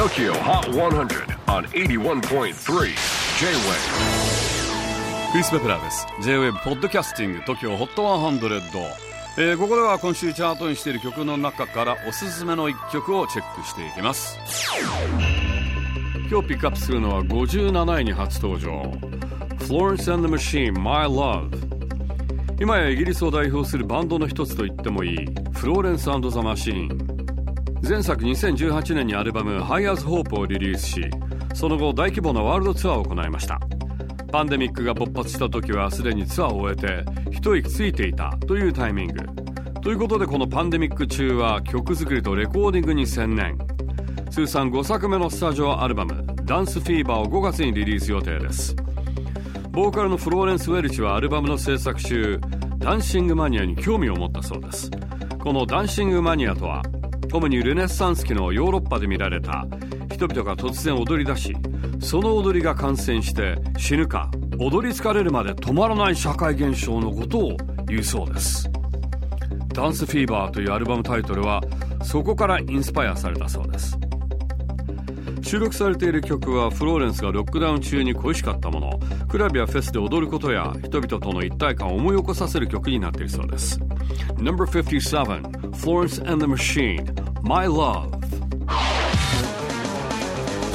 TOKYO HOT 100 on 81.3 J-WAVE クリス・ベプラーです。J-WAVE ポッドキャスティング TOKYO HOT 100、えー、ここでは今週チャートにしている曲の中からおすすめの一曲をチェックしていきます。今日ピックアップするのは57位に初登場。Florence and the Machine My Love 今やイギリスを代表するバンドの一つと言ってもいい。フローレンスザ・マシーン前作2018年にアルバム「High as Hope」をリリースしその後大規模なワールドツアーを行いました。パンデミックが勃発した時はすでにツアーを終えて一息ついていたというタイミング。ということでこのパンデミック中は曲作りとレコーディングに専念。通算5作目のスタジオアルバム「ダンスフィーバー」を5月にリリース予定です。ボーカルのフローレンス・ウェルチはアルバムの制作中ダンシングマニアに興味を持ったそうです。このダンシングマニアとは主にルネッサンス期のヨーロッパで見られた。人々が突然踊り出しその踊りが感染して死ぬか踊り疲れるまで止まらない社会現象のことを言うそうです。ダンスフィーバーというアルバムタイトルはそこからインスパイアされたそうです。収録されている曲はフローレンスがロックダウン中に恋しかったもの。クラブやフェスで踊ることや人々との一体感を思い起こさせる曲になっているそうです。No.57 Florence and the Machine My Love.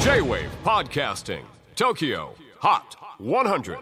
J-WAVE PODCASTING TOKYO HOT 100